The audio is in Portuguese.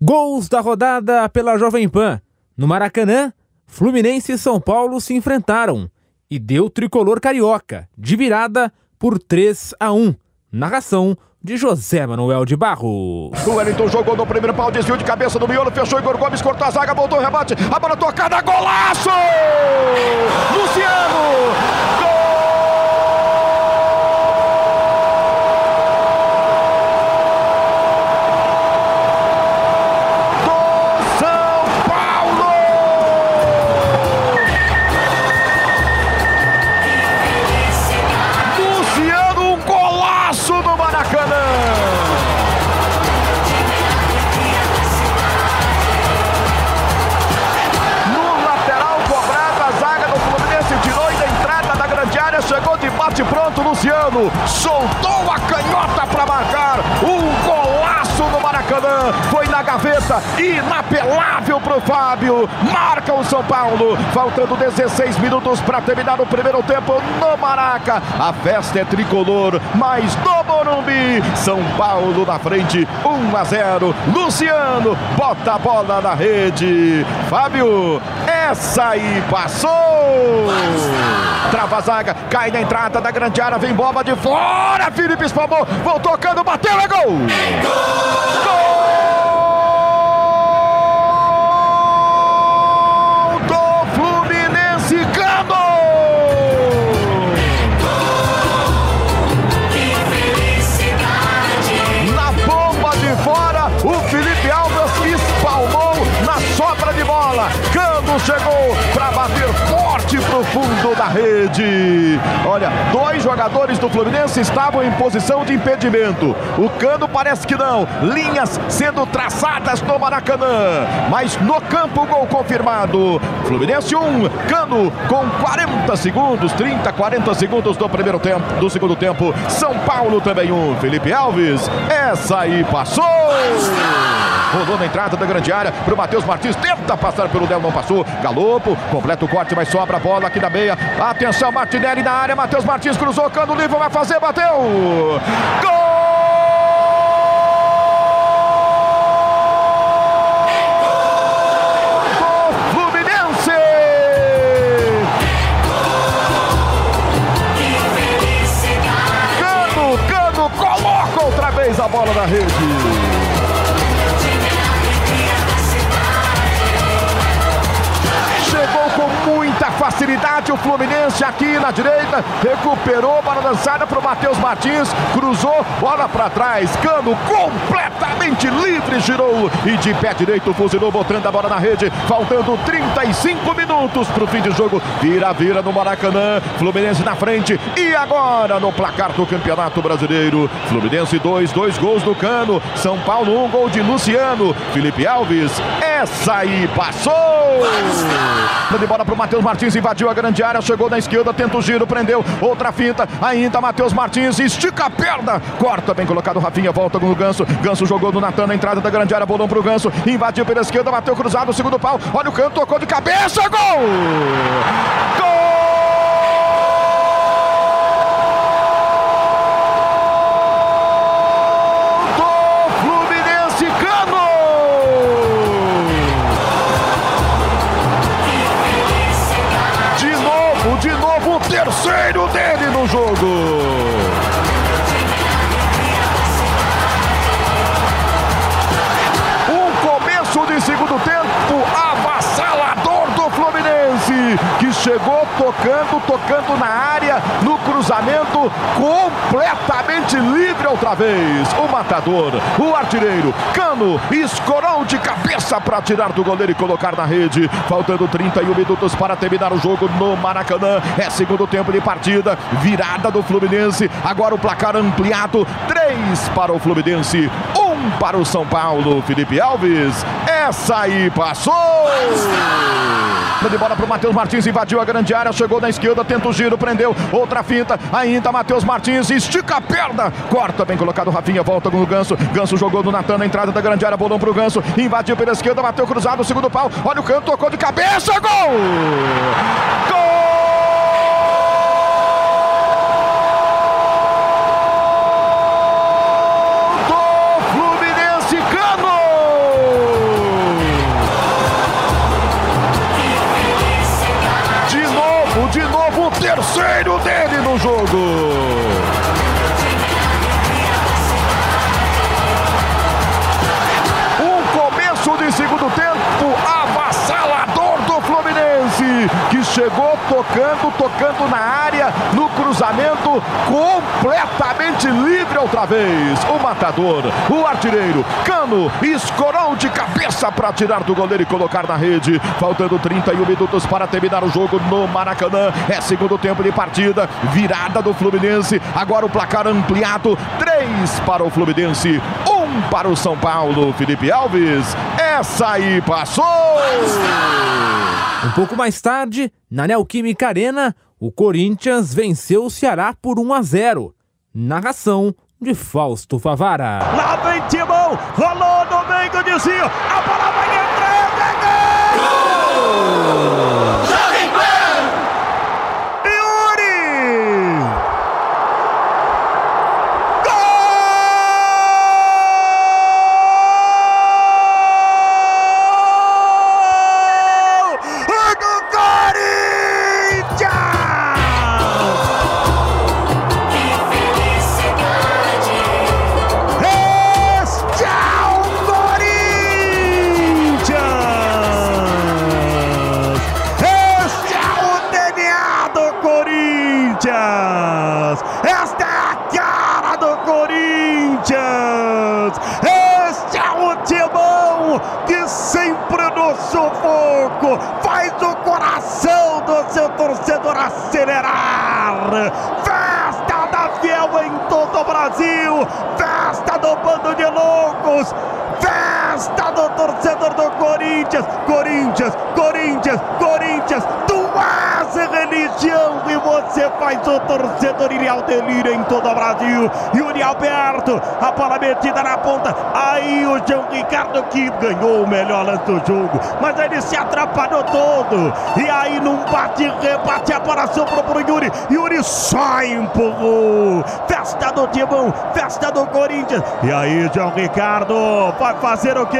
Gols da rodada pela Jovem Pan. No Maracanã, Fluminense e São Paulo se enfrentaram e deu tricolor carioca, de virada por 3 a 1. Narração de José Manuel de Barros. O Wellington jogou no primeiro pau, desviou de cabeça do miolo, fechou Igor Gomes, cortou a zaga, voltou o rebate, a bola tocada, golaço! Luciano! Gol! Luciano. Soltou a canhota para gaveta, inapelável para o Fábio. Marca o São Paulo, faltando 16 minutos para terminar o primeiro tempo no Maraca. A festa é tricolor, mas no Morumbi, São Paulo na frente, 1 a 0. Luciano bota a bola na rede. Fábio, essa aí passou. Trava a zaga, cai na entrada da grande área, vem bola de fora. Felipe espalmou, voltou tocando, bateu, é gol! Gol! chegou da rede. Olha, dois jogadores do Fluminense estavam em posição de impedimento. O Cano parece que não. Linhas sendo traçadas no Maracanã. Mas no campo, gol confirmado. Fluminense 1, um, Cano com 40 segundos, 30, 40 segundos do primeiro tempo, do segundo tempo. São Paulo também um. Felipe Alves, essa aí passou. Rolou na entrada da grande área para o Matheus Martins. Tenta passar pelo Del, não passou. Galopo, completa o corte, mas sobra a bola aqui da meia. Atenção, Martinelli na área. Matheus Martins cruzou, Cano livre, vai fazer, bateu. Gol! a bola na rede. Facilidade o Fluminense aqui na direita, recuperou, bola lançada para o Matheus Martins, cruzou, bola para trás, Cano completamente livre, girou e de pé direito fuzilou, botando a bola na rede, faltando 35 minutos para o fim de jogo, vira, vira no Maracanã, Fluminense na frente e agora no placar do Campeonato Brasileiro, Fluminense 2, dois gols do Cano, São Paulo um gol de Luciano, Felipe Alves, essa aí passou! De bola para o Matheus Martins, invadiu a grande área, chegou na esquerda, tenta o giro, prendeu, outra finta, ainda Matheus Martins, estica a perna, corta, bem colocado, Rafinha, volta com o Ganso, Ganso jogou do Natan na entrada da grande área, bolão pro Ganso, invadiu pela esquerda, bateu cruzado, segundo pau, olha o canto, tocou de cabeça, gol! Gol! no jogo. Chegou tocando, tocando na área, no cruzamento, completamente livre outra vez. O matador, o artilheiro, Cano, escorou de cabeça para tirar do goleiro e colocar na rede. Faltando 31 minutos para terminar o jogo no Maracanã. É segundo tempo de partida, virada do Fluminense. Agora o placar ampliado: 3 para o Fluminense, 1 para o São Paulo. Felipe Alves, essa aí passou! De bola para o Matheus Martins, invadiu a grande área, chegou na esquerda, tenta o giro, prendeu, outra finta, ainda Matheus Martins, estica a perna, corta, bem colocado, Rafinha, volta com o Ganso, Ganso jogou no Natan na entrada da grande área, bolão para o Ganso, invadiu pela esquerda, bateu cruzado, segundo pau, olha o canto, tocou de cabeça, gol! Gol! Chegou tocando, tocando na área, no cruzamento, completamente livre outra vez. O matador, o artilheiro, Cano, escorou de cabeça para tirar do goleiro e colocar na rede. Faltando 31 minutos para terminar o jogo no Maracanã. É segundo tempo de partida, virada do Fluminense. Agora o placar ampliado: 3 para o Fluminense, 1 para o São Paulo. Felipe Alves, essa aí passou! Um pouco mais tarde, na Neoquímica Arena, o Corinthians venceu o Ceará por 1 a 0. Narração de Fausto Favara. Lá vem Timão, rolou no meio do desvio, a bola vai entrar, é gol! Corinthians! Esta é a cara do Corinthians! Este é o timão que sempre no sufoco faz o coração do seu torcedor acelerar! Festa da Fiel em todo o Brasil! Festa do bando de loucos! Festa do torcedor do Corinthians! Corinthians, Corinthians, Corinthians! Tu és religião faz o torcedor ir ao delírio em todo o Brasil! Yuri Alberto, a bola metida na ponta. Aí o João Ricardo que ganhou o melhor lance do jogo, mas ele se atrapalhou todo. E aí num bate-rebate a bola sobrou pro Yuri. Yuri só empurrou. Festa do Timão, festa do Corinthians. E aí, João Ricardo vai fazer o quê?